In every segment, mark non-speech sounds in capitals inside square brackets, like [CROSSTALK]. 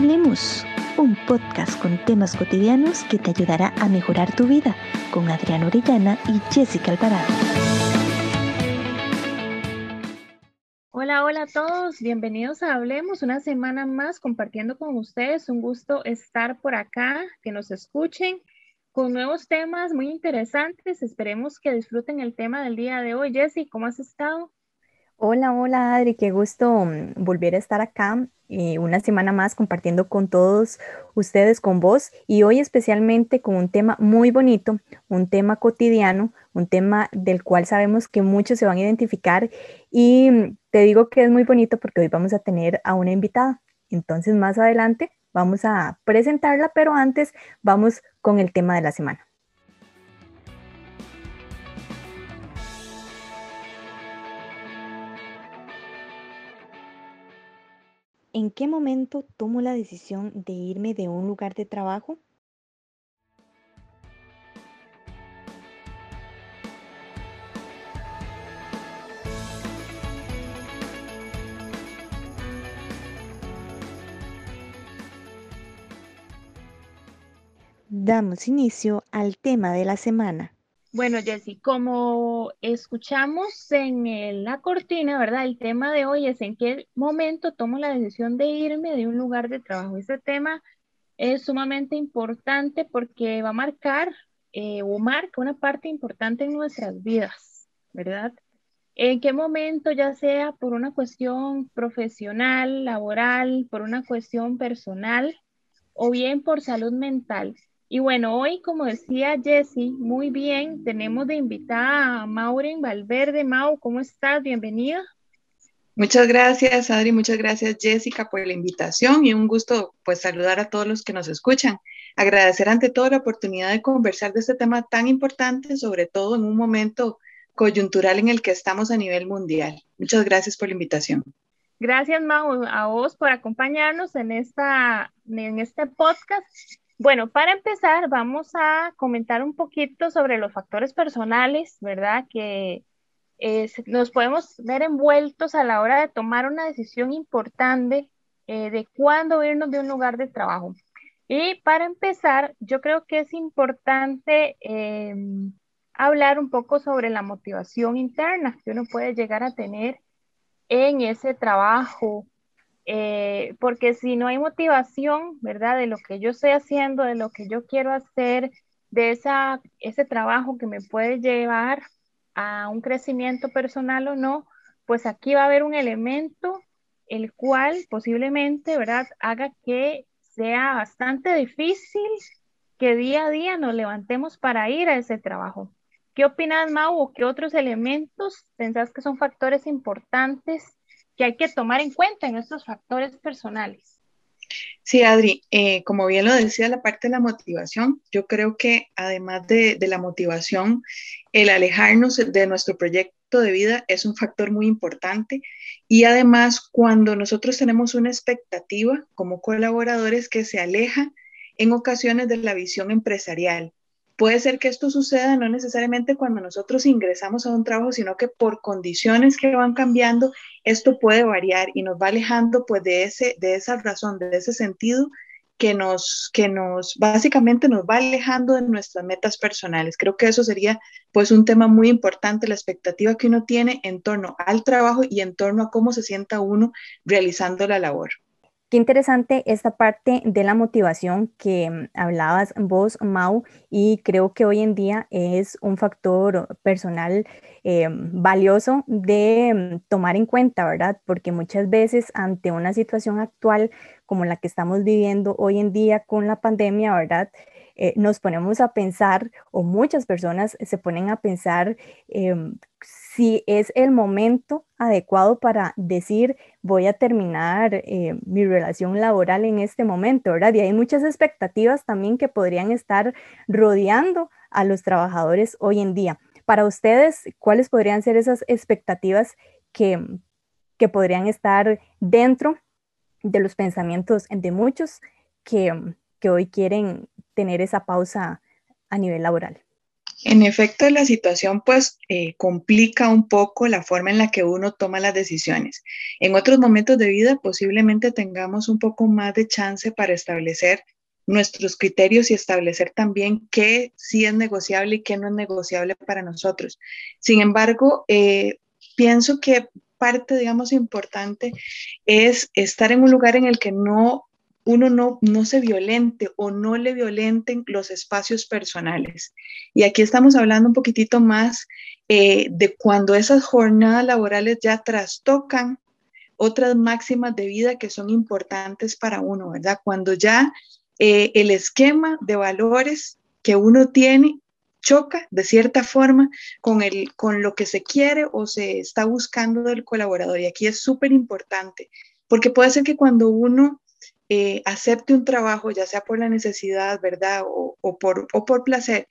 Hablemos, un podcast con temas cotidianos que te ayudará a mejorar tu vida con Adriana Orellana y Jessica Alvarado. Hola, hola a todos, bienvenidos a Hablemos, una semana más compartiendo con ustedes. Un gusto estar por acá, que nos escuchen con nuevos temas muy interesantes. Esperemos que disfruten el tema del día de hoy. Jessy, ¿cómo has estado? Hola, hola Adri, qué gusto mm, volver a estar acá eh, una semana más compartiendo con todos ustedes, con vos y hoy especialmente con un tema muy bonito, un tema cotidiano, un tema del cual sabemos que muchos se van a identificar y mm, te digo que es muy bonito porque hoy vamos a tener a una invitada. Entonces más adelante vamos a presentarla, pero antes vamos con el tema de la semana. ¿En qué momento tomo la decisión de irme de un lugar de trabajo? Damos inicio al tema de la semana. Bueno, Jessy, como escuchamos en la cortina, ¿verdad? El tema de hoy es en qué momento tomo la decisión de irme de un lugar de trabajo. Este tema es sumamente importante porque va a marcar eh, o marca una parte importante en nuestras vidas, ¿verdad? ¿En qué momento, ya sea por una cuestión profesional, laboral, por una cuestión personal o bien por salud mental? Y bueno, hoy, como decía Jessy, muy bien, tenemos de invitada a Maureen Valverde. Mau, ¿cómo estás? Bienvenida. Muchas gracias, Adri, muchas gracias, Jessica, por la invitación y un gusto pues saludar a todos los que nos escuchan. Agradecer ante todo la oportunidad de conversar de este tema tan importante, sobre todo en un momento coyuntural en el que estamos a nivel mundial. Muchas gracias por la invitación. Gracias, Mau, a vos por acompañarnos en, esta, en este podcast bueno, para empezar, vamos a comentar un poquito sobre los factores personales, ¿verdad? Que nos podemos ver envueltos a la hora de tomar una decisión importante eh, de cuándo irnos de un lugar de trabajo. Y para empezar, yo creo que es importante em, hablar un poco sobre la motivación interna que uno puede llegar a tener en ese trabajo eh, porque si no hay motivación, ¿verdad? De lo que yo estoy haciendo, de lo que yo quiero hacer, de esa, ese trabajo que me puede llevar a un crecimiento personal o no, pues aquí va a haber un elemento el cual posiblemente, ¿verdad?, haga que sea bastante difícil que día a día nos levantemos para ir a ese trabajo. ¿Qué opinas, Mau? ¿O qué otros elementos pensás que son factores importantes que hay que tomar en cuenta en estos factores personales. Sí, Adri, eh, como bien lo decía la parte de la motivación, yo creo que además de, de, la motivación, el alejarnos de nuestro proyecto de vida es un factor muy importante y además cuando nosotros tenemos una expectativa como colaboradores que se aleja en ocasiones de la visión empresarial, Puede ser que esto suceda no necesariamente cuando nosotros ingresamos a un trabajo, sino que por condiciones que van cambiando, esto puede variar y nos va alejando pues de, ese, de esa razón, de ese sentido que nos, que nos, básicamente nos va alejando de nuestras metas personales. Creo que eso sería pues un tema muy importante, la expectativa que uno tiene en torno al trabajo y en torno a cómo se sienta uno realizando la labor. Qué interesante esta parte de la motivación que mm, hablabas vos, Mau, y creo que hoy en día es un factor personal eh, valioso de mm, tomar en cuenta, ¿verdad? Porque muchas veces ante una situación actual como la que estamos viviendo hoy en día con la pandemia, ¿verdad? Eh, nos ponemos a pensar, o muchas personas se ponen a pensar em, si es el momento adecuado para decir voy a terminar eh, mi relación laboral en este momento, ¿verdad? Y hay muchas expectativas también que podrían estar rodeando a los trabajadores hoy en día. Para ustedes, ¿cuáles podrían ser esas expectativas que, que podrían estar dentro de los pensamientos de muchos que, que hoy quieren tener esa pausa a nivel laboral? En efecto, la situación pues eh, complica un poco la forma en la que uno toma las decisiones. En otros momentos de vida posiblemente tengamos un poco más de chance para establecer nuestros criterios y establecer también qué sí es negociable y qué no es negociable para nosotros. Sin embargo, eh, pienso que parte, digamos, importante es estar en un lugar en el que no uno no, no se violente o no le violenten los espacios personales. Y aquí estamos hablando un poquitito más eh, de cuando esas jornadas laborales ya trastocan otras máximas de vida que son importantes para uno, ¿verdad? Cuando ya eh, el esquema de valores que uno tiene choca de cierta forma con, el, con lo que se quiere o se está buscando del colaborador. Y aquí es súper importante, porque puede ser que cuando uno eh, acepte un trabajo, ya sea por la necesidad, ¿verdad? O, por, o por placer,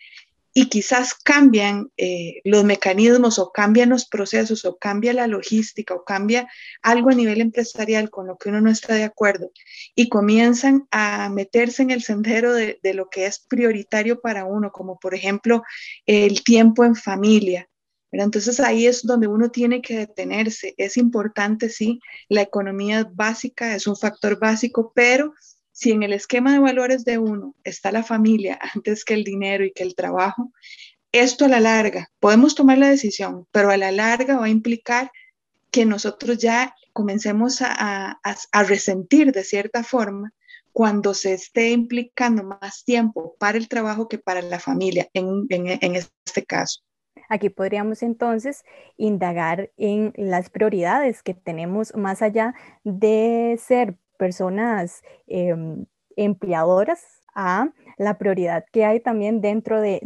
y quizás cambian eh, los mecanismos o cambian los procesos o cambia la logística o cambia algo a nivel empresarial con lo que uno no está de acuerdo y comienzan a meterse en el sendero de, de lo que es prioritario para uno, como por ejemplo el tiempo en familia, entonces ahí es donde uno tiene que detenerse. Es importante, sí, la economía básica es un factor básico, pero si en el esquema de valores de uno está la familia antes que el dinero y que el trabajo, esto a la larga, podemos tomar la decisión, pero a la larga va a implicar que nosotros ya comencemos a, resentir de cierta forma cuando se esté implicando más tiempo para el trabajo que para la familia, en este caso. Aquí podríamos entonces indagar en las prioridades que tenemos más allá de ser personas em, empleadoras a la prioridad que hay también dentro de,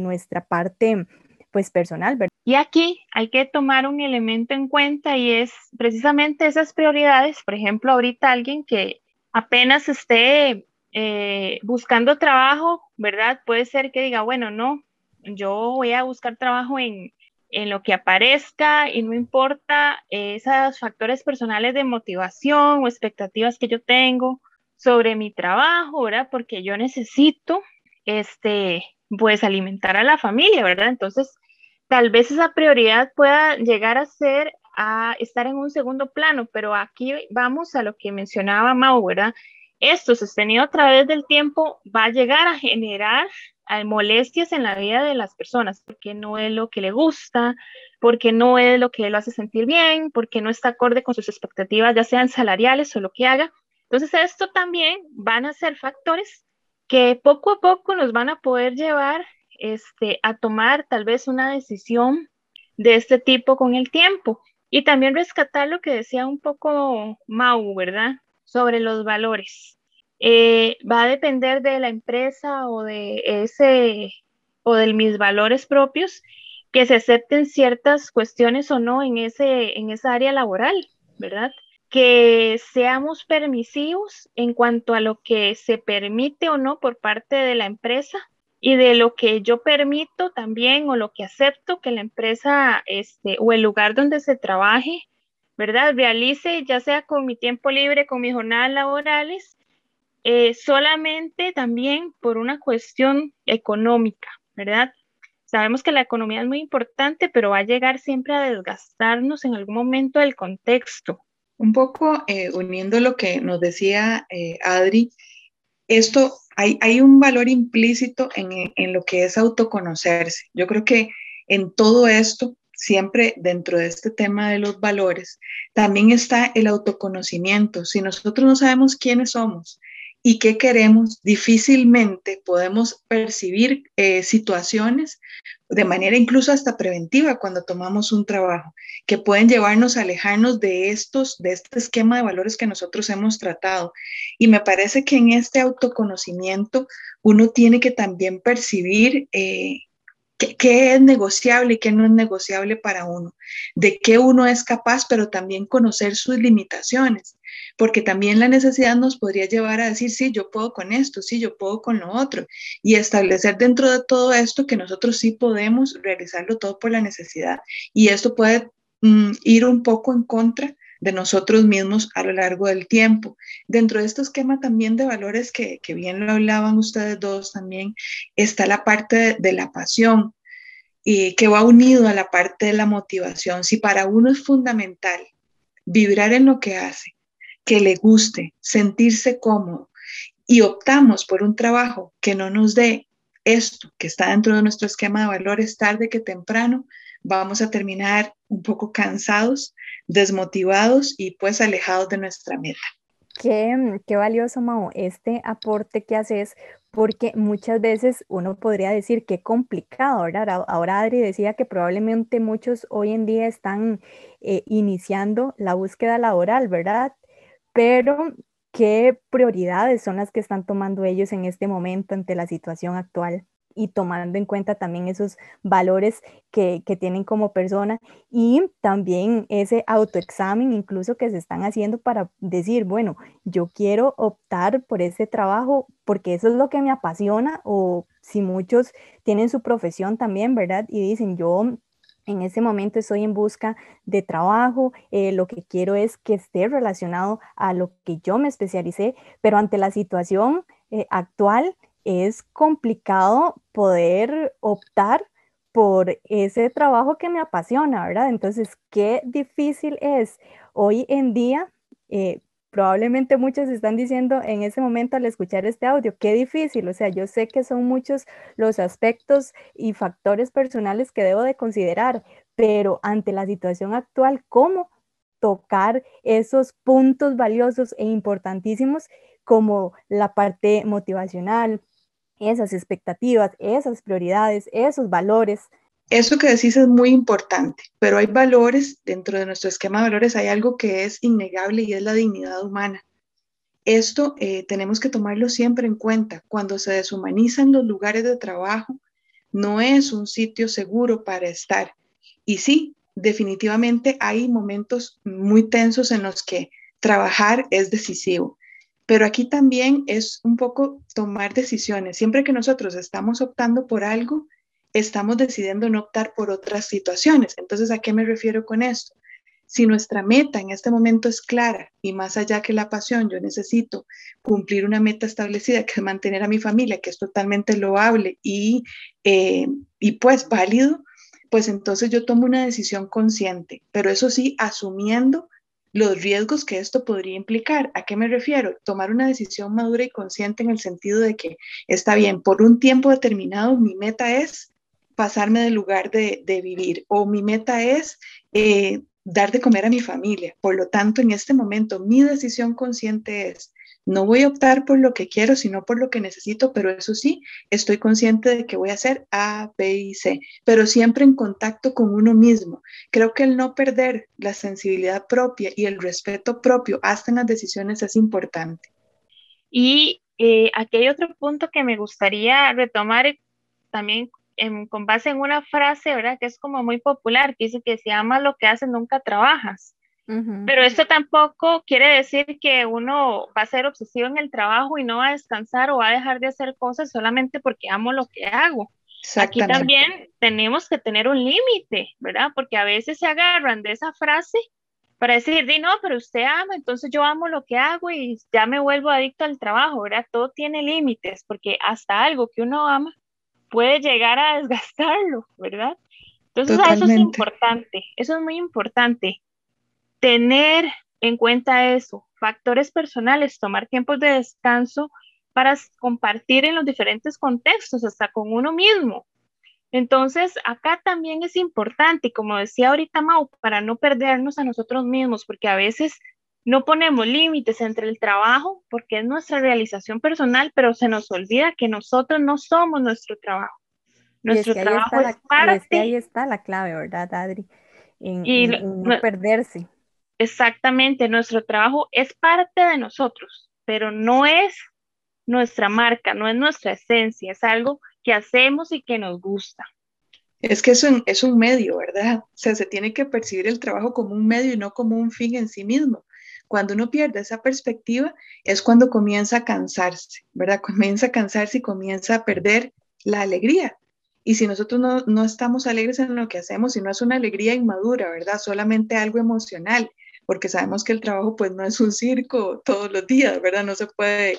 nuestra parte pues personal. Y aquí hay que tomar un elemento en cuenta y es precisamente esas prioridades. Por ejemplo, ahorita alguien que apenas esté eh, buscando trabajo, ¿verdad? Puede ser que diga, bueno, no, yo voy a buscar trabajo en, lo que aparezca y no importa esos factores personales de motivación o expectativas que yo tengo sobre mi trabajo, ¿verdad? Porque yo necesito, este, pues alimentar a la familia, ¿verdad? Entonces, tal vez esa prioridad pueda llegar a ser a estar en un segundo plano, pero aquí vamos a lo que mencionaba Mau, ¿verdad? Esto sostenido a través del tiempo va a llegar a generar molestias en la vida de las personas, porque no es lo que le gusta, porque no es lo que lo hace sentir bien, porque no está acorde con sus expectativas, ya sean salariales o lo que haga. Entonces, esto también van a ser factores que poco a poco nos van a poder llevar este, a tomar tal vez una decisión de este tipo con el tiempo. Y también rescatar lo que decía un poco Mau, ¿verdad? Sobre los valores. Eh, va a depender de la empresa o de ese o de mis valores propios que se acepten ciertas cuestiones o no en ese en esa área laboral, ¿verdad? Que seamos permisivos en cuanto a lo que se permite o no por parte de la empresa y de lo que yo permito también o lo que acepto que la empresa este, o el lugar donde se trabaje, ¿verdad? Realice ya sea con mi tiempo libre, con mis jornadas laborales eh, solamente también por una cuestión económica, ¿verdad? Sabemos que la economía es muy importante, pero va a llegar siempre a desgastarnos en algún momento del contexto. Un poco eh, uniendo lo que nos decía eh, Adri, esto hay, un valor implícito en lo que es autoconocerse. Yo creo que en todo esto siempre dentro de este tema de los valores, también está el autoconocimiento. Si nosotros no sabemos quiénes somos, y qué queremos, difícilmente podemos percibir eh, situaciones de manera incluso hasta preventiva cuando tomamos un trabajo, que pueden llevarnos a alejarnos de estos, de este esquema de valores que nosotros hemos tratado. Y me parece que en este autoconocimiento uno tiene que también percibir eh, qué, es negociable y qué no es negociable para uno, de qué uno es capaz, pero también conocer sus limitaciones, porque también la necesidad nos podría llevar a decir, sí, yo puedo con esto, sí, yo puedo con lo otro, y establecer dentro de todo esto que nosotros sí podemos realizarlo todo por la necesidad. Y esto puede mm, ir un poco en contra de nosotros mismos a lo largo del tiempo. Dentro de este esquema también de valores que, bien lo hablaban ustedes dos también, está la parte de, la pasión y que va unido a la parte de la motivación. Si para uno es fundamental vibrar en lo que hace, que le guste, sentirse cómodo y optamos por un trabajo que no nos dé esto que está dentro de nuestro esquema de valores tarde que temprano, vamos a terminar un poco cansados, desmotivados y pues alejados de nuestra meta. Qué, qué valioso, Mao, este aporte que haces, porque muchas veces uno podría decir qué complicado, ¿verdad? Ahora Adri decía que probablemente muchos hoy en día están eh, iniciando la búsqueda laboral, ¿verdad? Pero qué prioridades son las que están tomando ellos en este momento ante la situación actual y tomando en cuenta también esos valores que, tienen como persona y también ese autoexamen incluso que se están haciendo para decir, bueno, yo quiero optar por ese trabajo porque eso es lo que me apasiona o si muchos tienen su profesión también, ¿verdad? Y dicen, yo en ese momento estoy en busca de trabajo, eh, lo que quiero es que esté relacionado a lo que yo me especialicé, pero ante la situación eh, actual es complicado poder optar por ese trabajo que me apasiona, ¿verdad? Entonces, qué difícil es hoy en día eh, probablemente muchos están diciendo en ese momento al escuchar este audio, qué difícil, o sea, yo sé que son muchos los aspectos y factores personales que debo de considerar, pero ante la situación actual, ¿cómo tocar esos puntos valiosos e importantísimos como la parte motivacional, esas expectativas, esas prioridades, esos valores? Eso que decís es muy importante, pero hay valores, dentro de nuestro esquema de valores hay algo que es innegable y es la dignidad humana. Esto eh, tenemos que tomarlo siempre en cuenta. Cuando se deshumanizan los lugares de trabajo, no es un sitio seguro para estar. Y sí, definitivamente hay momentos muy tensos en los que trabajar es decisivo. Pero aquí también es un poco tomar decisiones. Siempre que nosotros estamos optando por algo, estamos decidiendo no optar por otras situaciones. Entonces, ¿a qué me refiero con esto? Si nuestra meta en este momento es clara y más allá que la pasión, yo necesito cumplir una meta establecida que es mantener a mi familia, que es totalmente loable y, eh, y pues válido, pues entonces yo tomo una decisión consciente, pero eso sí, asumiendo los riesgos que esto podría implicar. ¿A qué me refiero? Tomar una decisión madura y consciente en el sentido de que está bien, por un tiempo determinado mi meta es pasarme del lugar de, vivir o mi meta es eh, dar de comer a mi familia. Por lo tanto, en este momento mi decisión consciente es, no voy a optar por lo que quiero, sino por lo que necesito, pero eso sí, estoy consciente de que voy a hacer A, B y C, pero siempre en contacto con uno mismo. Creo que el no perder la sensibilidad propia y el respeto propio hasta en las decisiones es importante. Y eh, aquí hay otro punto que me gustaría retomar también con base en una frase, ¿verdad? Que es como muy popular, que dice que si amas lo que haces, nunca trabajas. Pero esto tampoco quiere decir que uno va a ser obsesivo en el trabajo y no va a descansar o va a dejar de hacer cosas solamente porque amo lo que hago. Aquí también tenemos que tener un límite, ¿verdad? Porque a veces se agarran de esa frase para decir, di no, pero usted ama, entonces yo amo lo que hago y ya me vuelvo adicto al trabajo, ¿verdad? Todo tiene límites, porque hasta algo que uno ama puede llegar a [LAUGHS] desgastarlo, ¿verdad? Entonces, eso es importante, eso es muy importante. Tener en cuenta eso, factores personales, tomar tiempos de descanso para compartir en los diferentes contextos, hasta con uno mismo. Entonces, acá también es importante, como decía ahorita Mau, para no perdernos a nosotros mismos, porque a veces no ponemos límites entre el trabajo porque es nuestra realización personal, pero se nos olvida que nosotros no somos nuestro trabajo. Nuestro trabajo es, parte. ahí está la clave, ¿verdad, Adri? En, no perderse. Exactamente, nuestro trabajo es parte de nosotros, pero no es nuestra marca, no es nuestra esencia, es algo que hacemos y que nos gusta. Es que es un, es un medio, ¿verdad? O sea, se tiene que percibir el trabajo como un medio y no como un fin en sí mismo. Cuando uno pierde esa perspectiva es cuando comienza a cansarse, ¿verdad? Comienza a cansarse y comienza a perder la alegría. Y si nosotros no, no estamos alegres en lo que hacemos, si no es una alegría inmadura, ¿verdad? Solamente algo emocional, porque sabemos que el trabajo pues no es un circo todos los días, ¿verdad? No se puede,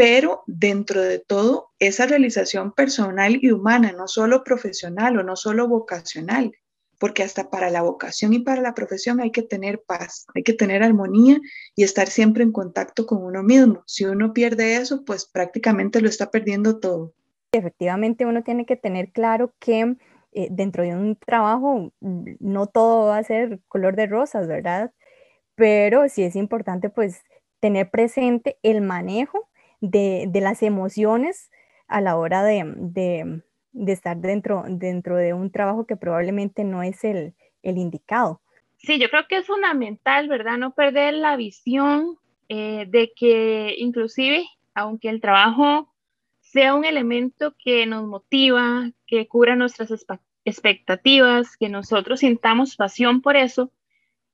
pero dentro de todo, esa realización personal y humana, no solo profesional o no solo vocacional, porque hasta para la vocación y para la profesión hay que tener paz, hay que tener armonía y estar siempre en contacto con uno mismo. Si uno pierde eso, pues prácticamente lo está perdiendo todo. Efectivamente, uno tiene que tener claro que eh, dentro de un trabajo mm, no todo va a ser color de rosas, ¿verdad? Pero sí es importante pues tener presente el manejo de, las emociones a la hora de, de estar dentro, dentro de un trabajo que probablemente no es el, el indicado. Sí, yo creo que es fundamental, ¿verdad? No perder la visión eh, de que inclusive, aunque el trabajo sea un elemento que nos motiva, que cura nuestras expectativas, que nosotros sintamos pasión por eso,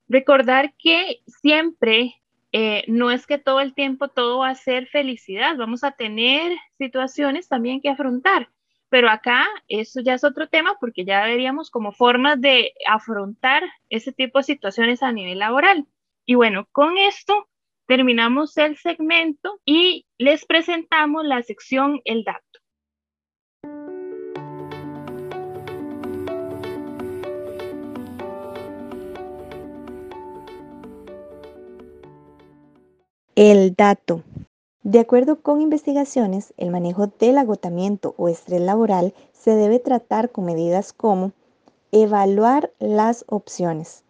recordar que siempre eh, no es que todo el tiempo todo va a ser felicidad, vamos a tener situaciones también que afrontar. Pero acá eso ya es otro tema porque ya veríamos como formas de afrontar ese tipo de situaciones a nivel laboral. Y bueno, con esto terminamos el segmento y les presentamos la sección El dato. El dato. De acuerdo con investigaciones, el manejo del agotamiento o estrés laboral se debe tratar con medidas como evaluar las opciones.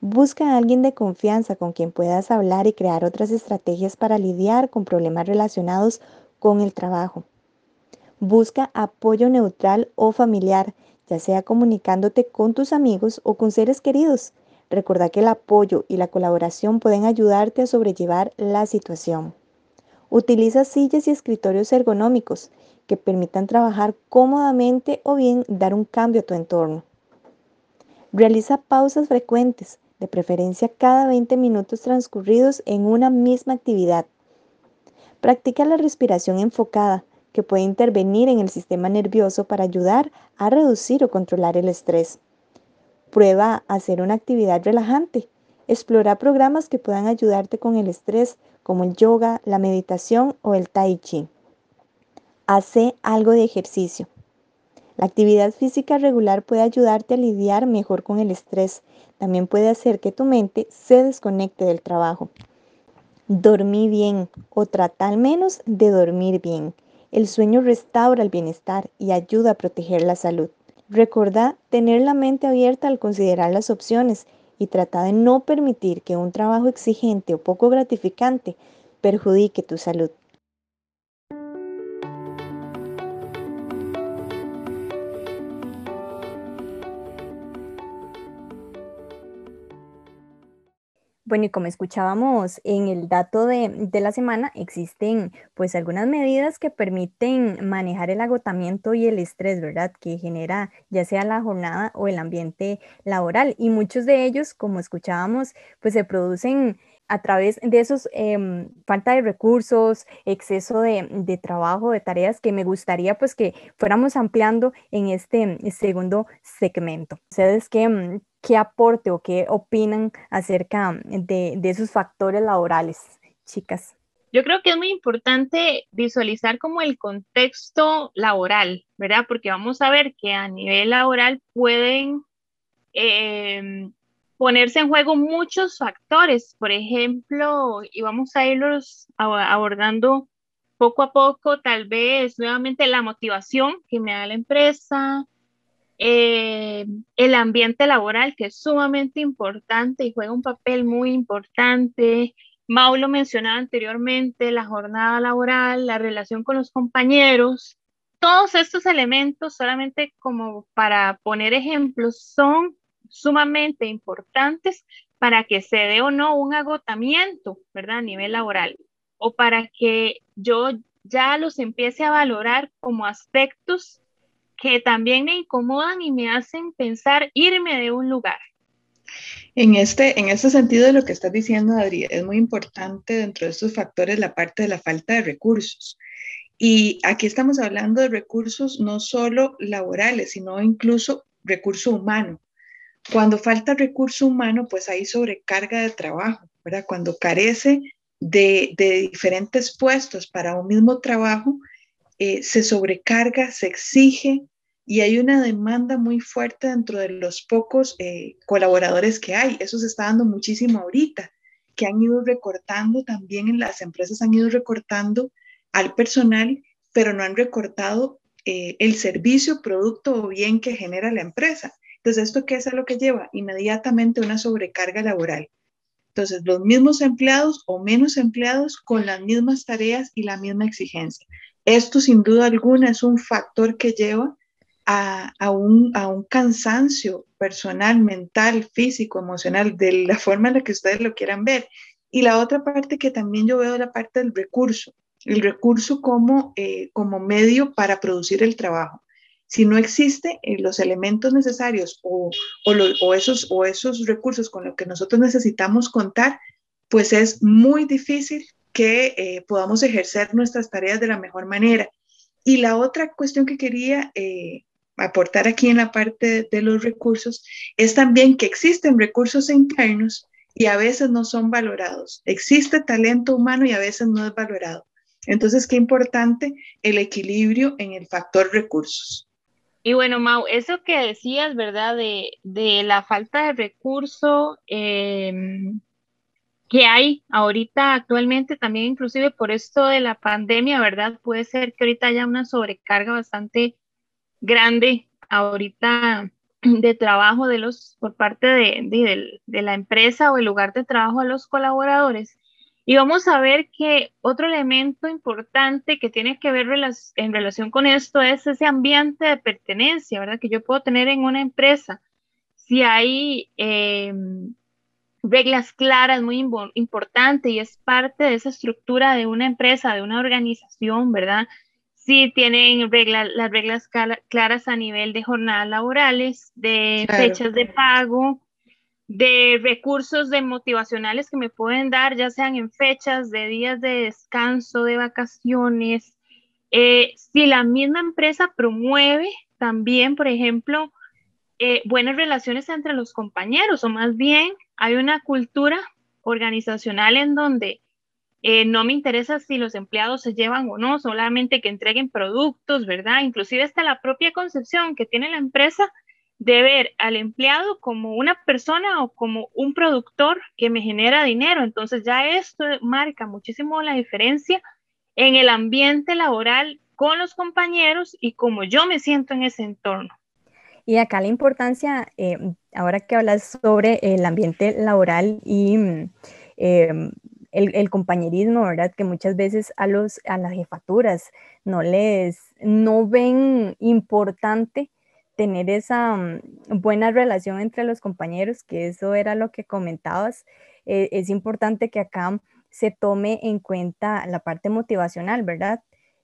Busca a alguien de confianza con quien puedas hablar y crear otras estrategias para lidiar con problemas relacionados con el trabajo. Busca apoyo neutral o familiar, ya sea comunicándote con tus amigos o con seres queridos. Recuerda que el apoyo y la colaboración pueden ayudarte a sobrellevar la situación. Utiliza sillas y escritorios ergonómicos que permitan trabajar cómodamente o bien dar un cambio a tu entorno. Realiza pausas frecuentes, de preferencia cada 20 minutos transcurridos en una misma actividad. Practica la respiración enfocada, que puede intervenir en el sistema nervioso para ayudar a reducir o controlar el estrés. Prueba a hacer una actividad relajante. Explora programas que puedan ayudarte con el estrés como el yoga, la meditación o el tai chi. Hace algo de ejercicio. La actividad física regular puede ayudarte a lidiar mejor con el estrés. También puede hacer que tu mente se desconecte del trabajo. Dormí bien o trata al menos de dormir bien. El sueño restaura el bienestar y ayuda a proteger la salud. Recordá tener la mente abierta al considerar las opciones y trata de no permitir que un trabajo exigente o poco gratificante perjudique tu salud. Bueno, y como escuchábamos en el dato de, la semana, existen pues algunas medidas que permiten manejar el agotamiento y el estrés, ¿verdad? Que genera ya sea la jornada o el ambiente laboral. Y muchos de ellos, como escuchábamos, pues se producen a través de esos em, falta de recursos, exceso de, de, trabajo, de tareas que me gustaría pues que fuéramos ampliando en este segundo segmento. Ustedes que mm, qué aporte o qué opinan acerca de, esos factores laborales, chicas. Yo creo que es muy importante visualizar como el contexto laboral, ¿verdad? Porque vamos a ver que a nivel laboral pueden em, ponerse en juego muchos factores. Por ejemplo, y vamos a irlos abordando poco a poco, tal vez nuevamente la motivación que me da la empresa, eh, el ambiente laboral, que es sumamente importante y juega un papel muy importante. Mau lo mencionaba anteriormente, la jornada laboral, la relación con los compañeros. Todos estos elementos, solamente como para poner ejemplos, son sumamente importantes para que se dé o no un agotamiento, ¿verdad? A nivel laboral. O para que yo ya los empiece a valorar como aspectos que también me incomodan y me hacen pensar irme de un lugar. En este, en este sentido de lo que estás diciendo, Adri, es muy importante dentro de estos factores la parte de la falta de recursos. Y aquí estamos hablando de recursos no solo laborales, sino incluso recurso humano. Cuando falta recurso humano, pues hay sobrecarga de trabajo, ¿verdad? Cuando carece de, diferentes puestos para un mismo trabajo, eh, se sobrecarga, se exige y hay una demanda muy fuerte dentro de los pocos eh, colaboradores que hay. Eso se está dando muchísimo ahorita, que han ido recortando también en las empresas, han ido recortando al personal, pero no han recortado eh, el servicio, producto o bien que genera la empresa. Entonces, ¿esto qué es a lo que lleva? Inmediatamente una sobrecarga laboral. Entonces, los mismos empleados o menos empleados con las mismas tareas y la misma exigencia. Esto sin duda alguna es un factor que lleva a, a, un, a, un, cansancio personal, mental, físico, emocional, de la forma en la que ustedes lo quieran ver. Y la otra parte que también yo veo es la parte del recurso, el recurso como, eh, como medio para producir el trabajo. Si no existen eh, los elementos necesarios o, o, esos, o esos recursos con los que nosotros necesitamos contar, pues es muy difícil que eh, podamos ejercer nuestras tareas de la mejor manera. Y la otra cuestión que quería eh, aportar aquí en la parte de los recursos es también que existen recursos internos y a veces no son valorados. Existe talento humano y a veces no es valorado. Entonces, qué importante el equilibrio en el factor recursos. Y bueno, Mau, eso que decías, ¿verdad? De, la falta de recurso em, que hay ahorita actualmente, también inclusive por esto de la pandemia, ¿verdad? Puede ser que ahorita haya una sobrecarga bastante grande ahorita de trabajo de los, por parte de, de la empresa o el lugar de trabajo a los colaboradores. Y vamos a ver que otro elemento importante que tiene que ver en relación con esto es ese ambiente de pertenencia, ¿verdad? Que yo puedo tener en una empresa. Si hay em, reglas claras, muy importante y es parte de esa estructura de una empresa, de una organización, ¿verdad? Si tienen las reglas claras a nivel de jornadas laborales, de fechas de pago, de recursos de motivacionales que me pueden dar, ya sean en fechas de días de descanso, de vacaciones. Eh, si la misma empresa promueve también, por ejemplo, eh, buenas relaciones entre los compañeros, o más bien hay una cultura organizacional en donde eh, no me interesa si los empleados se llevan o no, solamente que entreguen productos, ¿verdad? Inclusive hasta la propia concepción que tiene la empresa de ver al empleado como una persona o como un productor que me genera dinero. Entonces ya esto marca muchísimo la diferencia en el ambiente laboral con los compañeros y como yo me siento en ese entorno. Y acá la importancia, eh, ahora que hablas sobre el ambiente laboral y em, el, el, compañerismo, ¿verdad? Que muchas veces a, los, a las jefaturas no les, no ven importante tener esa mm, buena relación entre los compañeros, que eso era lo que comentabas, eh, es importante que acá se tome en cuenta la parte motivacional, ¿verdad?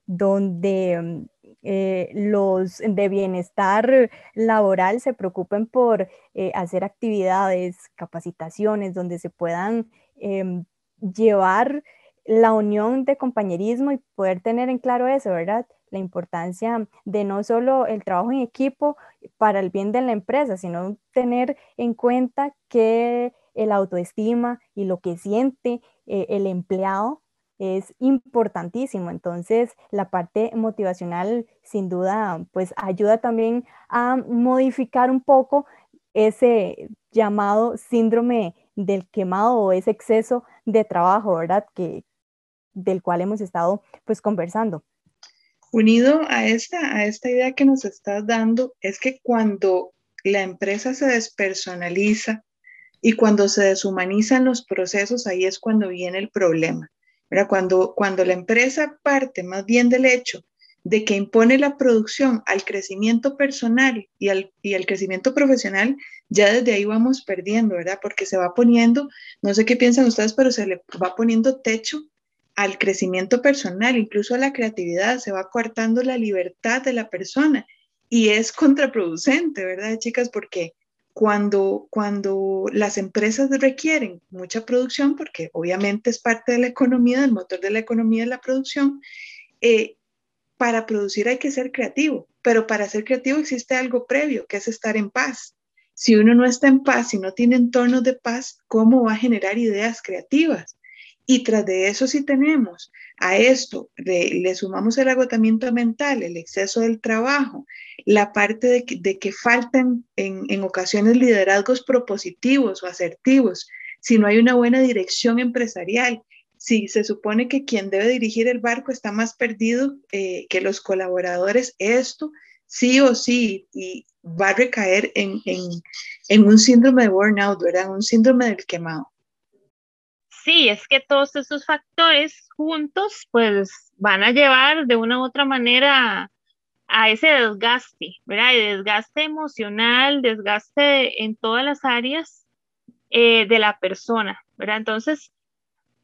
Donde eh, los de bienestar laboral se preocupen por eh, hacer actividades, capacitaciones, donde se puedan em, llevar la unión de compañerismo y poder tener en claro eso, ¿verdad? la importancia de no solo el trabajo en equipo para el bien de la empresa, sino tener en cuenta que el autoestima y lo que siente eh, el empleado es importantísimo. Entonces, la parte motivacional sin duda pues ayuda también a modificar un poco ese llamado síndrome del quemado o ese exceso de trabajo, ¿verdad? Que del cual hemos estado pues conversando. Unido a esta, a esta idea que nos estás dando, es que cuando la empresa se despersonaliza y cuando se deshumanizan los procesos, ahí es cuando viene el problema. Cuando, cuando la empresa parte más bien del hecho de que impone la producción al crecimiento personal y al, y al crecimiento profesional, ya desde ahí vamos perdiendo, ¿verdad? Porque se va poniendo, no sé qué piensan ustedes, pero se le va poniendo techo al crecimiento personal, incluso a la creatividad, se va coartando la libertad de la persona y es contraproducente, ¿verdad, chicas? Porque cuando, cuando las empresas requieren mucha producción, porque obviamente es parte de la economía, del motor de la economía de la producción, eh, para producir hay que ser creativo, pero para ser creativo existe algo previo, que es estar en paz. Si uno no está en paz, si no tiene entornos de paz, ¿cómo va a generar ideas creativas? Y tras de eso, si tenemos a esto, le sumamos el agotamiento mental, el exceso del trabajo, la parte de que, faltan en, ocasiones liderazgos propositivos o asertivos, si no hay una buena dirección empresarial, si se supone que quien debe dirigir el barco está más perdido eh, que los colaboradores, esto sí o sí va a recaer en, un síndrome de burnout, ¿verdad? Un síndrome del quemado. Sí, es que todos esos factores juntos pues van a llevar de una u otra manera a ese desgaste, ¿verdad? desgaste emocional, desgaste en todas las áreas eh, de la persona, ¿verdad? Entonces,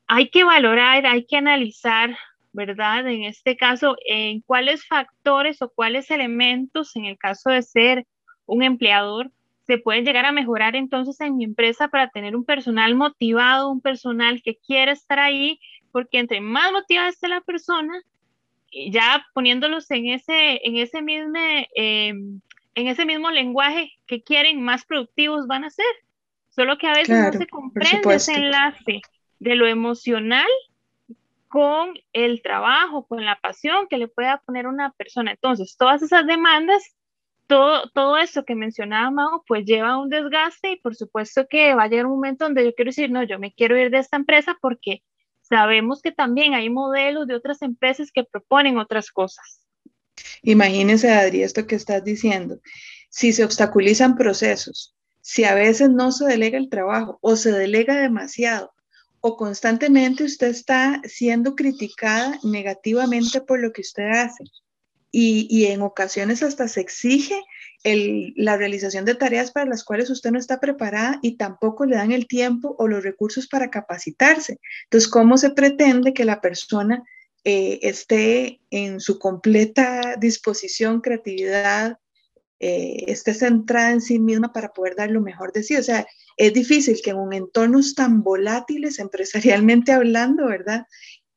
hay que valorar, hay que analizar, ¿verdad? En este caso, en cuáles factores o cuáles elementos, en el caso de ser un empleador, se pueden llegar a mejorar entonces en mi empresa para tener un personal motivado, un personal que quiere estar ahí, porque entre más motivada esté la persona, ya poniéndolos en ese, en ese mismo, em, en ese mismo lenguaje que quieren, más productivos van a ser. Solo que a veces no se comprende ese enlace de lo emocional con el trabajo, con la pasión que le pueda poner una persona. Entonces, todas esas demandas, todo, todo eso que mencionaba Mau, pues lleva a un desgaste y por supuesto que va a llegar un momento donde yo quiero decir, no, yo me quiero ir de esta empresa porque sabemos que también hay modelos de otras empresas que proponen otras cosas. Imagínese, Adri, esto que estás diciendo. Si se obstaculizan procesos, si a veces no se delega el trabajo o se delega demasiado, o constantemente usted está siendo criticada negativamente por lo que usted hace. Y, en ocasiones hasta se exige la realización de tareas para las cuales usted no está preparada y tampoco le dan el tiempo o los recursos para capacitarse. Entonces, ¿cómo se pretende que la persona eh, esté en su completa disposición, creatividad, eh, esté centrada en sí misma para poder dar lo mejor de sí. O sea, es difícil que en un entornos tan volátiles empresarialmente hablando, ¿verdad?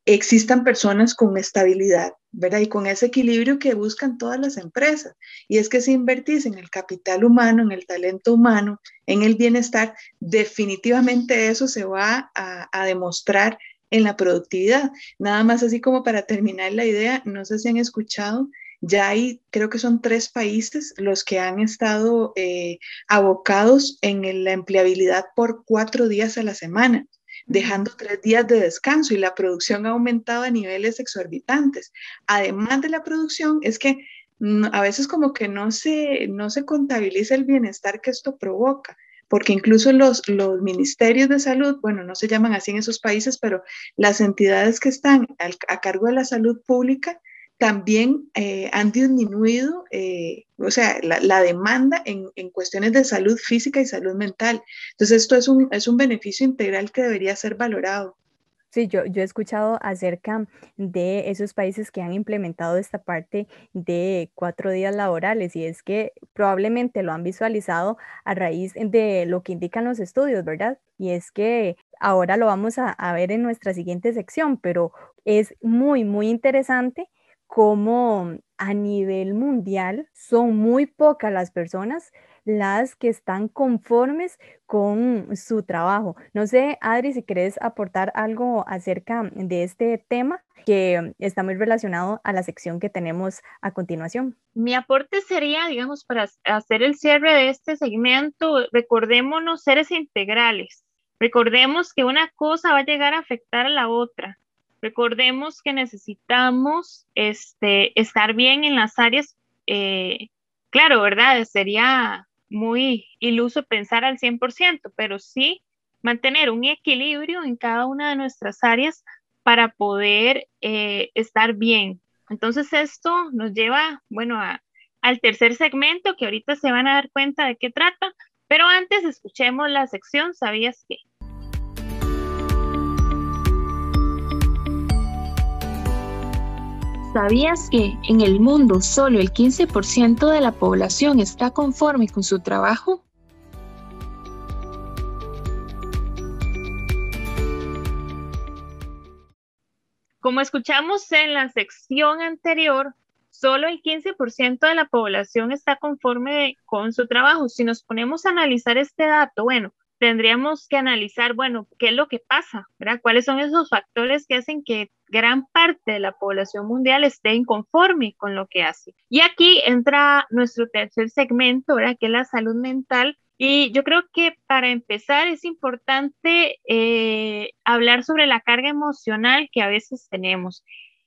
Existan personas con estabilidad, ¿verdad? Y con ese equilibrio que buscan todas las empresas. Y es que si invertís en el capital humano, en el talento humano, en el bienestar, definitivamente eso se va a, demostrar en la productividad. Nada más así como para terminar la idea, no sé si han escuchado ya hay, creo que son tres países los que han estado eh, abocados en la empleabilidad por cuatro días a la semana dejando tres días de descanso y la producción ha aumentado a niveles exorbitantes. Además de la producción, es que mm, a veces como que no se, no se contabiliza el bienestar que esto provoca, porque incluso los, los ministerios de salud, bueno, no se llaman así en esos países, pero las entidades que están a cargo de la salud pública, también eh, han disminuido, eh, o sea, la, demanda en, cuestiones de salud física y salud mental. Entonces, esto es un, es un beneficio integral que debería ser valorado. Sí, yo, yo he escuchado acerca de esos países que han implementado esta parte de cuatro días laborales y es que probablemente lo han visualizado a raíz de lo que indican los estudios, ¿verdad? Y es que ahora lo vamos a, a ver en nuestra siguiente sección, pero es muy, muy interesante como a nivel mundial son muy pocas las personas las que están conformes con su trabajo. No sé, Adri, si quieres aportar algo acerca de este tema que está muy relacionado a la sección que tenemos a continuación. Mi aporte sería, digamos, para hacer el cierre de este segmento, recordémonos seres integrales. Recordemos que una cosa va a llegar a afectar a la otra. Recordemos que necesitamos este, estar bien en las áreas, eh, claro, ¿verdad? Sería muy iluso pensar al 100%, pero sí mantener un equilibrio en cada una de nuestras áreas para poder eh, estar bien. Entonces esto nos lleva, bueno, al tercer segmento que ahorita se van a dar cuenta de qué trata, pero antes escuchemos la sección ¿Sabías qué? ¿Sabías que en el mundo solo el 15% de la población está conforme con su trabajo? Como escuchamos en la sección anterior, solo el 15% de la población está conforme con su trabajo. Si nos ponemos a analizar este dato, bueno, tendríamos que analizar, bueno, qué es lo que pasa, ¿verdad? ¿Cuáles son esos factores que hacen que gran parte de la población mundial esté inconforme con lo que hace? Y aquí entra nuestro tercer segmento, ¿verdad? Que es la salud mental. Y yo creo que para empezar es importante eh, hablar sobre la carga emocional que a veces tenemos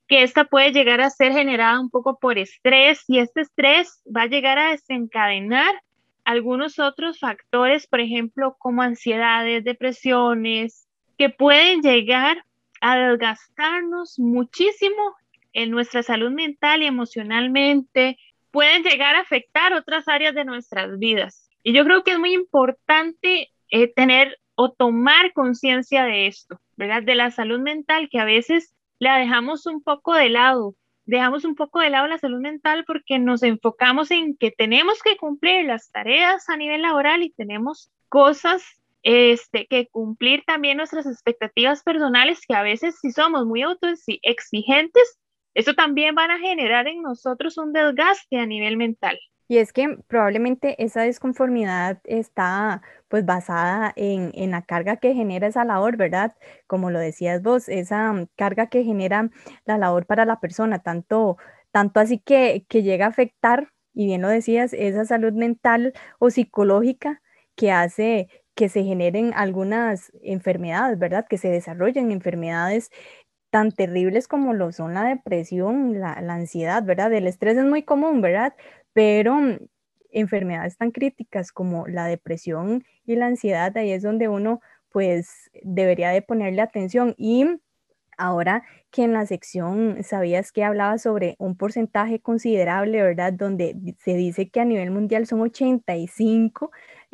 que esta puede llegar a ser generada un poco por estrés y este estrés va a llegar a desencadenar algunos otros factores, por ejemplo, como ansiedades, depresiones, que pueden llegar a desgastarnos muchísimo en nuestra salud mental y emocionalmente, pueden llegar a afectar otras áreas de nuestras vidas. Y yo creo que es muy importante eh, tener o tomar conciencia de esto, ¿verdad? De la salud mental que a veces la dejamos un poco de lado dejamos un poco de lado la salud mental porque nos enfocamos en que tenemos que cumplir las tareas a nivel laboral y tenemos cosas este, que cumplir también nuestras expectativas personales que a veces si somos muy autoexigentes, eso también van a generar en nosotros un desgaste a nivel mental. Y es que probablemente esa disconformidad está pues basada en, en, la carga que genera esa labor, ¿verdad? Como lo decías vos, esa mm, carga que genera la labor para la persona, tanto, tanto así que, que llega a afectar, y bien lo decías, esa salud mental o psicológica que hace que se generen algunas enfermedades, ¿verdad? Que se desarrollen enfermedades tan terribles como lo son la depresión, la, ansiedad, ¿verdad? El estrés es muy común, ¿verdad? pero mm, enfermedades tan críticas como la depresión y la ansiedad, ahí es donde uno pues debería de ponerle atención y ahora que en la sección sabías que hablaba sobre un porcentaje considerable, ¿verdad? Donde se dice que a nivel mundial son 85,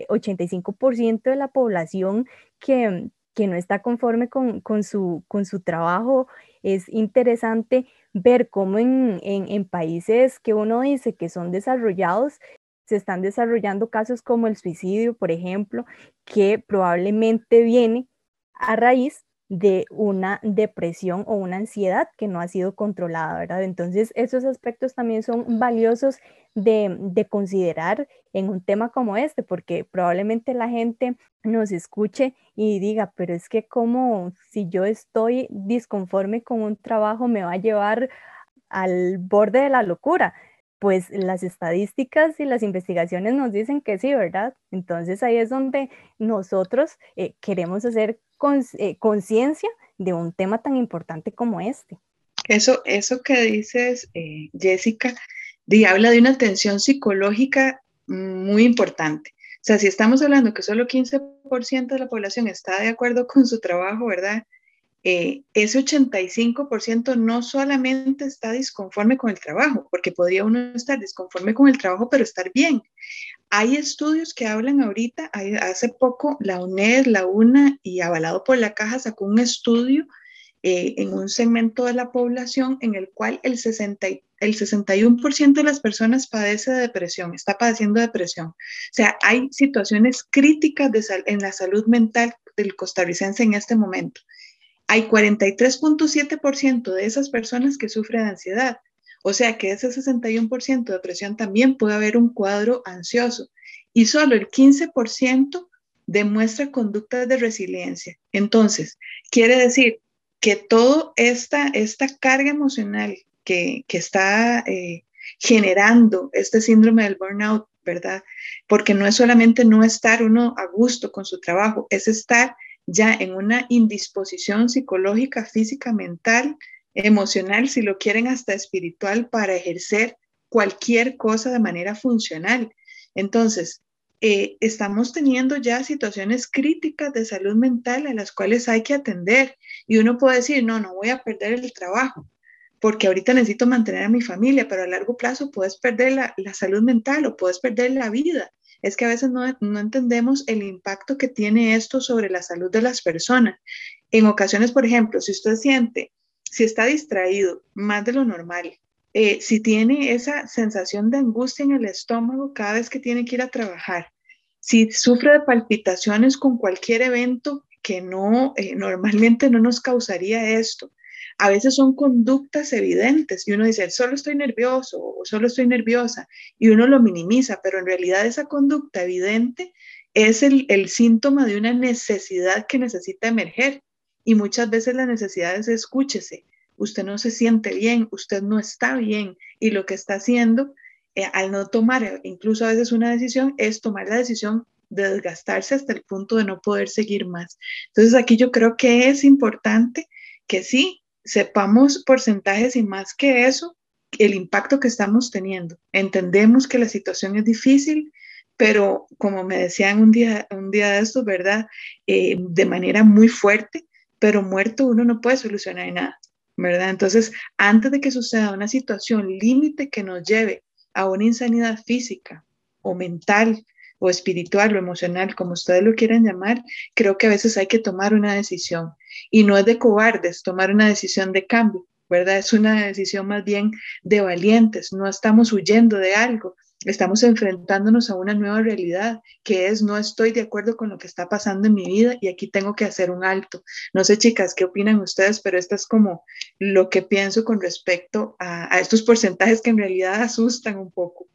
85% de la población que, que no está conforme con, con, su, con su trabajo. Es interesante ver cómo en, en, países que uno dice que son desarrollados, se están desarrollando casos como el suicidio, por ejemplo, que probablemente viene a raíz de una depresión o una ansiedad que no ha sido controlada, ¿verdad? Entonces, esos aspectos también son valiosos de, de, considerar en un tema como este, porque probablemente la gente nos escuche y diga, pero es que como si yo estoy disconforme con un trabajo me va a llevar al borde de la locura. Pues las estadísticas y las investigaciones nos dicen que sí, ¿verdad? Entonces ahí es donde nosotros eh, queremos hacer eh, conciencia de un tema tan importante como este. Eso, eso que dices, eh, Jessica, habla de una tensión psicológica muy importante. O sea, si estamos hablando que solo 15% de la población está de acuerdo con su trabajo, ¿verdad? Eh, ese 85% no solamente está disconforme con el trabajo, porque podría uno estar disconforme con el trabajo, pero estar bien. Hay estudios que hablan ahorita, hace poco la UNED, la UNA y avalado por la caja sacó un estudio eh, en un segmento de la población en el cual el, 60, el 61% de las personas padece de depresión, está padeciendo depresión. O sea, hay situaciones críticas en la salud mental del costarricense en este momento. Hay 43.7% de esas personas que sufren de ansiedad. O sea que ese 61% de depresión también puede haber un cuadro ansioso. Y solo el 15% demuestra conductas de resiliencia. Entonces, quiere decir que toda esta, esta carga emocional que, que está eh, generando este síndrome del burnout, ¿verdad? Porque no es solamente no estar uno a gusto con su trabajo, es estar ya en una indisposición psicológica, física, mental, emocional, si lo quieren hasta espiritual, para ejercer cualquier cosa de manera funcional. Entonces, eh, estamos teniendo ya situaciones críticas de salud mental a las cuales hay que atender. Y uno puede decir, no, no voy a perder el trabajo, porque ahorita necesito mantener a mi familia, pero a largo plazo puedes perder la, la salud mental o puedes perder la vida. Es que a veces no, no entendemos el impacto que tiene esto sobre la salud de las personas. En ocasiones, por ejemplo, si usted siente, si está distraído más de lo normal, eh, si tiene esa sensación de angustia en el estómago cada vez que tiene que ir a trabajar, si sufre palpitaciones con cualquier evento que no, eh, normalmente no nos causaría esto, a veces son conductas evidentes y uno dice, solo estoy nervioso o solo estoy nerviosa y uno lo minimiza, pero en realidad esa conducta evidente es el, el síntoma de una necesidad que necesita emerger y muchas veces la necesidad es escúchese, usted no se siente bien, usted no está bien y lo que está haciendo eh, al no tomar incluso a veces una decisión es tomar la decisión de desgastarse hasta el punto de no poder seguir más. Entonces aquí yo creo que es importante que sí sepamos porcentajes y más que eso, el impacto que estamos teniendo. Entendemos que la situación es difícil, pero como me decían un día, un día de estos, ¿verdad? Eh, de manera muy fuerte, pero muerto uno no puede solucionar nada, ¿verdad? Entonces, antes de que suceda una situación límite que nos lleve a una insanidad física o mental o espiritual o emocional, como ustedes lo quieran llamar, creo que a veces hay que tomar una decisión. Y no es de cobardes tomar una decisión de cambio, ¿verdad? Es una decisión más bien de valientes. No estamos huyendo de algo, estamos enfrentándonos a una nueva realidad, que es no estoy de acuerdo con lo que está pasando en mi vida y aquí tengo que hacer un alto. No sé, chicas, qué opinan ustedes, pero esto es como lo que pienso con respecto a, a estos porcentajes que en realidad asustan un poco.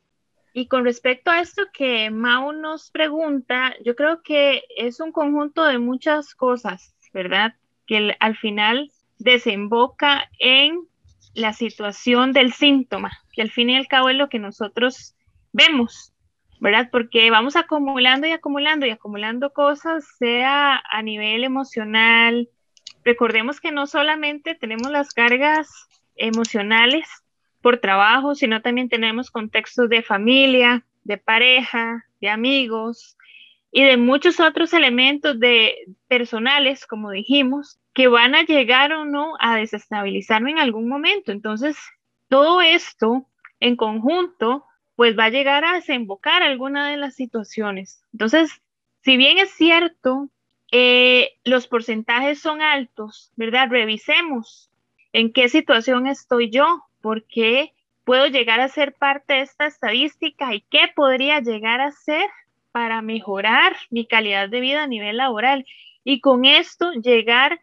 Y con respecto a esto que Mau nos pregunta, yo creo que es un conjunto de muchas cosas, ¿verdad? Que al final desemboca en la situación del síntoma, que al fin y al cabo es lo que nosotros vemos, ¿verdad? Porque vamos acumulando y acumulando y acumulando cosas, sea a nivel emocional. Recordemos que no solamente tenemos las cargas emocionales por trabajo, sino también tenemos contextos de familia, de pareja, de amigos y de muchos otros elementos de personales, como dijimos, que van a llegar o no a desestabilizarme en algún momento. Entonces, todo esto en conjunto, pues va a llegar a desembocar alguna de las situaciones. Entonces, si bien es cierto, eh, los porcentajes son altos, ¿verdad? Revisemos en qué situación estoy yo, por qué puedo llegar a ser parte de esta estadística y qué podría llegar a ser para mejorar mi calidad de vida a nivel laboral y con esto llegar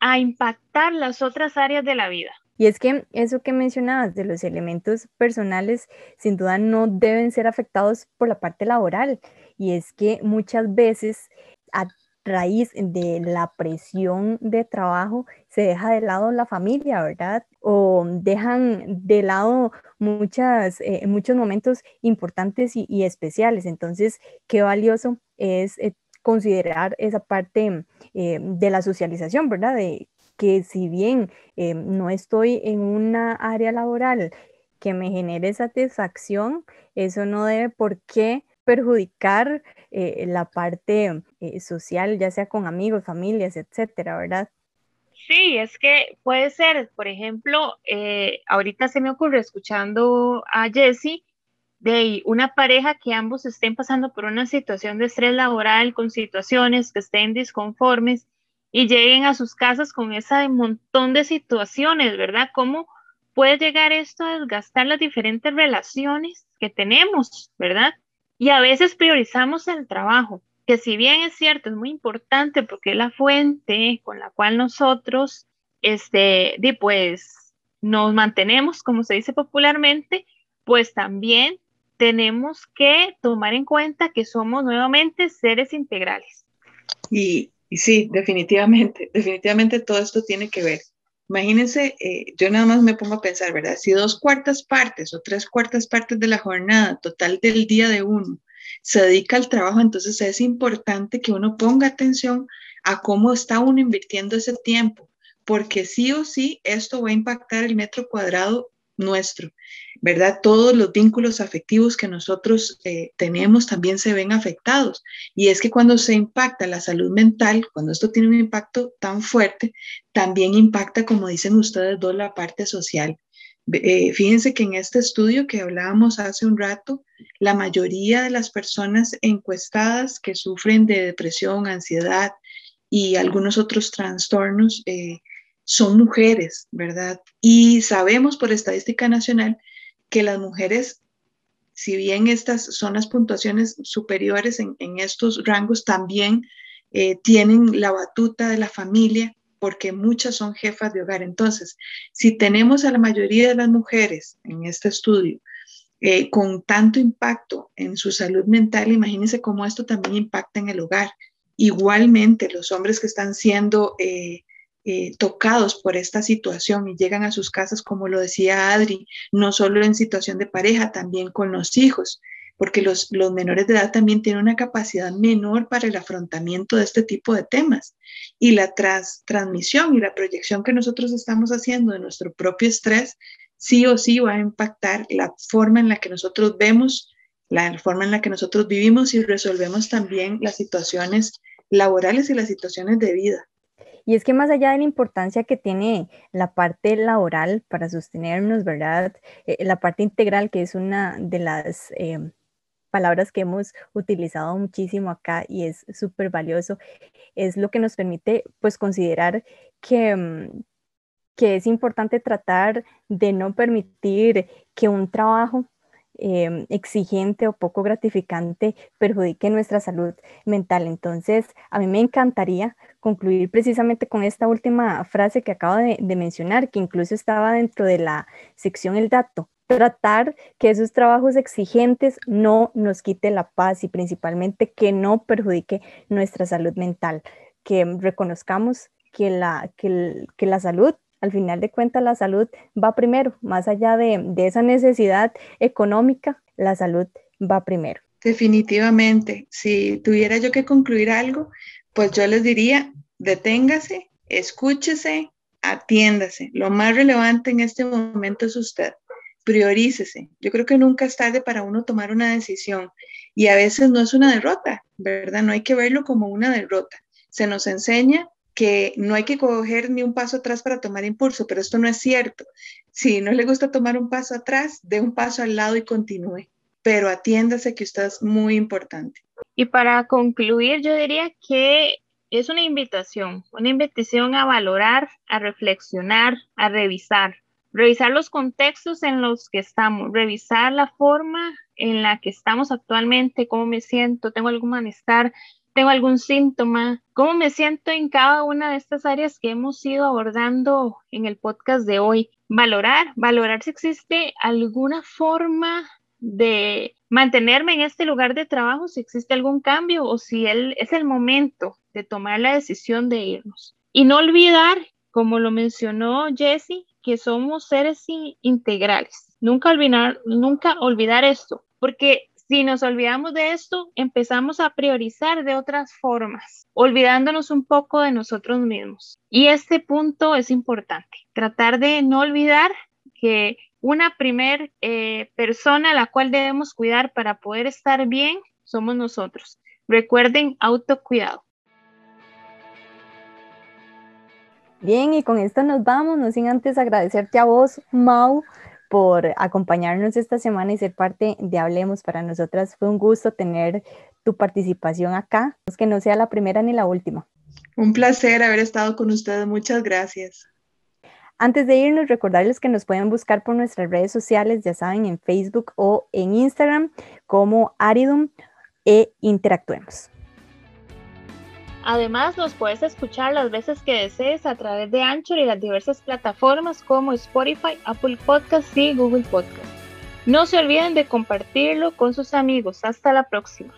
a impactar las otras áreas de la vida. Y es que eso que mencionabas de los elementos personales, sin duda no deben ser afectados por la parte laboral. Y es que muchas veces a raíz de la presión de trabajo se deja de lado la familia, ¿verdad? O dejan de lado muchas, eh, muchos momentos importantes y, especiales. Entonces, qué valioso es eh, considerar esa parte eh, de la socialización, ¿verdad? De que si bien no estoy en una área laboral que me genere satisfacción, eso no debe por qué perjudicar eh, la parte eh, social, ya sea con amigos, familias, etcétera, ¿verdad? Sí, es que puede ser, por ejemplo, eh, ahorita se me ocurre escuchando a Jessie de una pareja que ambos estén pasando por una situación de estrés laboral, con situaciones que estén disconformes y lleguen a sus casas con ese montón de situaciones, ¿verdad? ¿Cómo puede llegar esto a desgastar las diferentes relaciones que tenemos, ¿verdad? Y a veces priorizamos el trabajo, que si bien es cierto, es muy importante porque es la fuente con la cual nosotros, este, pues, nos mantenemos, como se dice popularmente, pues también tenemos que tomar en cuenta que somos nuevamente seres integrales. Y, y sí, definitivamente, definitivamente todo esto tiene que ver. Imagínense, eh, yo nada más me pongo a pensar, ¿verdad? Si dos cuartas partes o tres cuartas partes de la jornada total del día de uno se dedica al trabajo, entonces es importante que uno ponga atención a cómo está uno invirtiendo ese tiempo, porque sí o sí esto va a impactar el metro cuadrado nuestro. ¿verdad? Todos los vínculos afectivos que nosotros eh, tenemos también se ven afectados. Y es que cuando se impacta la salud mental, cuando esto tiene un impacto tan fuerte, también impacta, como dicen ustedes dos, la parte social. Eh, fíjense que en este estudio que hablábamos hace un rato, la mayoría de las personas encuestadas que sufren de depresión, ansiedad y algunos otros trastornos eh, son mujeres, ¿verdad? Y sabemos por estadística nacional que las mujeres, si bien estas son las puntuaciones superiores en, estos rangos, también eh, tienen la batuta de la familia porque muchas son jefas de hogar. Entonces, si tenemos a la mayoría de las mujeres en este estudio eh, con tanto impacto en su salud mental, imagínense cómo esto también impacta en el hogar. Igualmente, los hombres que están siendo eh, eh, tocados por esta situación y llegan a sus casas, como lo decía Adri, no solo en situación de pareja, también con los hijos, porque los, los menores de edad también tienen una capacidad menor para el afrontamiento de este tipo de temas. Y la transmisión y la proyección que nosotros estamos haciendo de nuestro propio estrés, sí o sí va a impactar la forma en la que nosotros vemos, la forma en la que nosotros vivimos y resolvemos también las situaciones laborales y las situaciones de vida. Y es que más allá de la importancia que tiene la parte laboral para sostenernos, ¿verdad? Eh, la parte integral, que es una de las em, palabras que hemos utilizado muchísimo acá y es súper valioso, es lo que nos permite pues considerar que, mm, que es importante tratar de no permitir que un trabajo em, exigente o poco gratificante perjudique nuestra salud mental. Entonces, a mí me encantaría concluir precisamente con esta última frase que acabo de, mencionar, que incluso estaba dentro de la sección El dato tratar que esos trabajos exigentes no nos quite la paz y principalmente que no perjudique nuestra salud mental, que reconozcamos que la, que, la salud, al final de cuentas, la salud va primero, más allá de, de esa necesidad económica, la salud va primero. Definitivamente, si tuviera yo que concluir algo, pues yo les diría, deténgase, escúchese, atiéndase. Lo más relevante en este momento es usted priorícese. Yo creo que nunca es tarde para uno tomar una decisión y a veces no es una derrota, ¿verdad? No hay que verlo como una derrota. Se nos enseña que no hay que coger ni un paso atrás para tomar impulso, pero esto no es cierto. Si no le gusta tomar un paso atrás, dé un paso al lado y continúe, pero atiéndase que usted es muy importante. Y para concluir, yo diría que es una invitación, una invitación a valorar, a reflexionar, a revisar, revisar los contextos en los que estamos, revisar la forma en la que estamos actualmente, cómo me siento, tengo algún malestar, tengo algún síntoma, cómo me siento en cada una de estas áreas que hemos ido abordando en el podcast de hoy. Valorar, valorar si existe alguna forma de mantenerme en este lugar de trabajo, si existe algún cambio o si él, es el momento de tomar la decisión de irnos. Y no olvidar, como lo mencionó Jesse, que somos seres integrales. Nunca olvidar, nunca olvidar esto, porque si nos olvidamos de esto, empezamos a priorizar de otras formas, olvidándonos un poco de nosotros mismos. Y este punto es importante, tratar de no olvidar que una primer eh, persona a la cual debemos cuidar para poder estar bien somos nosotros. Recuerden autocuidado. Bien, y con esto nos vamos, no sin antes agradecerte a vos, Mau, por acompañarnos esta semana y ser parte de Hablemos. Para nosotras fue un gusto tener tu participación acá, que no sea la primera ni la última. Un placer haber estado con ustedes, muchas gracias. Antes de irnos, recordarles que nos pueden buscar por nuestras redes sociales, ya saben, en Facebook o en Instagram como Aridum e interactuemos. Además, nos puedes escuchar las veces que desees a través de Anchor y las diversas plataformas como Spotify, Apple Podcasts y Google Podcasts. No se olviden de compartirlo con sus amigos. Hasta la próxima.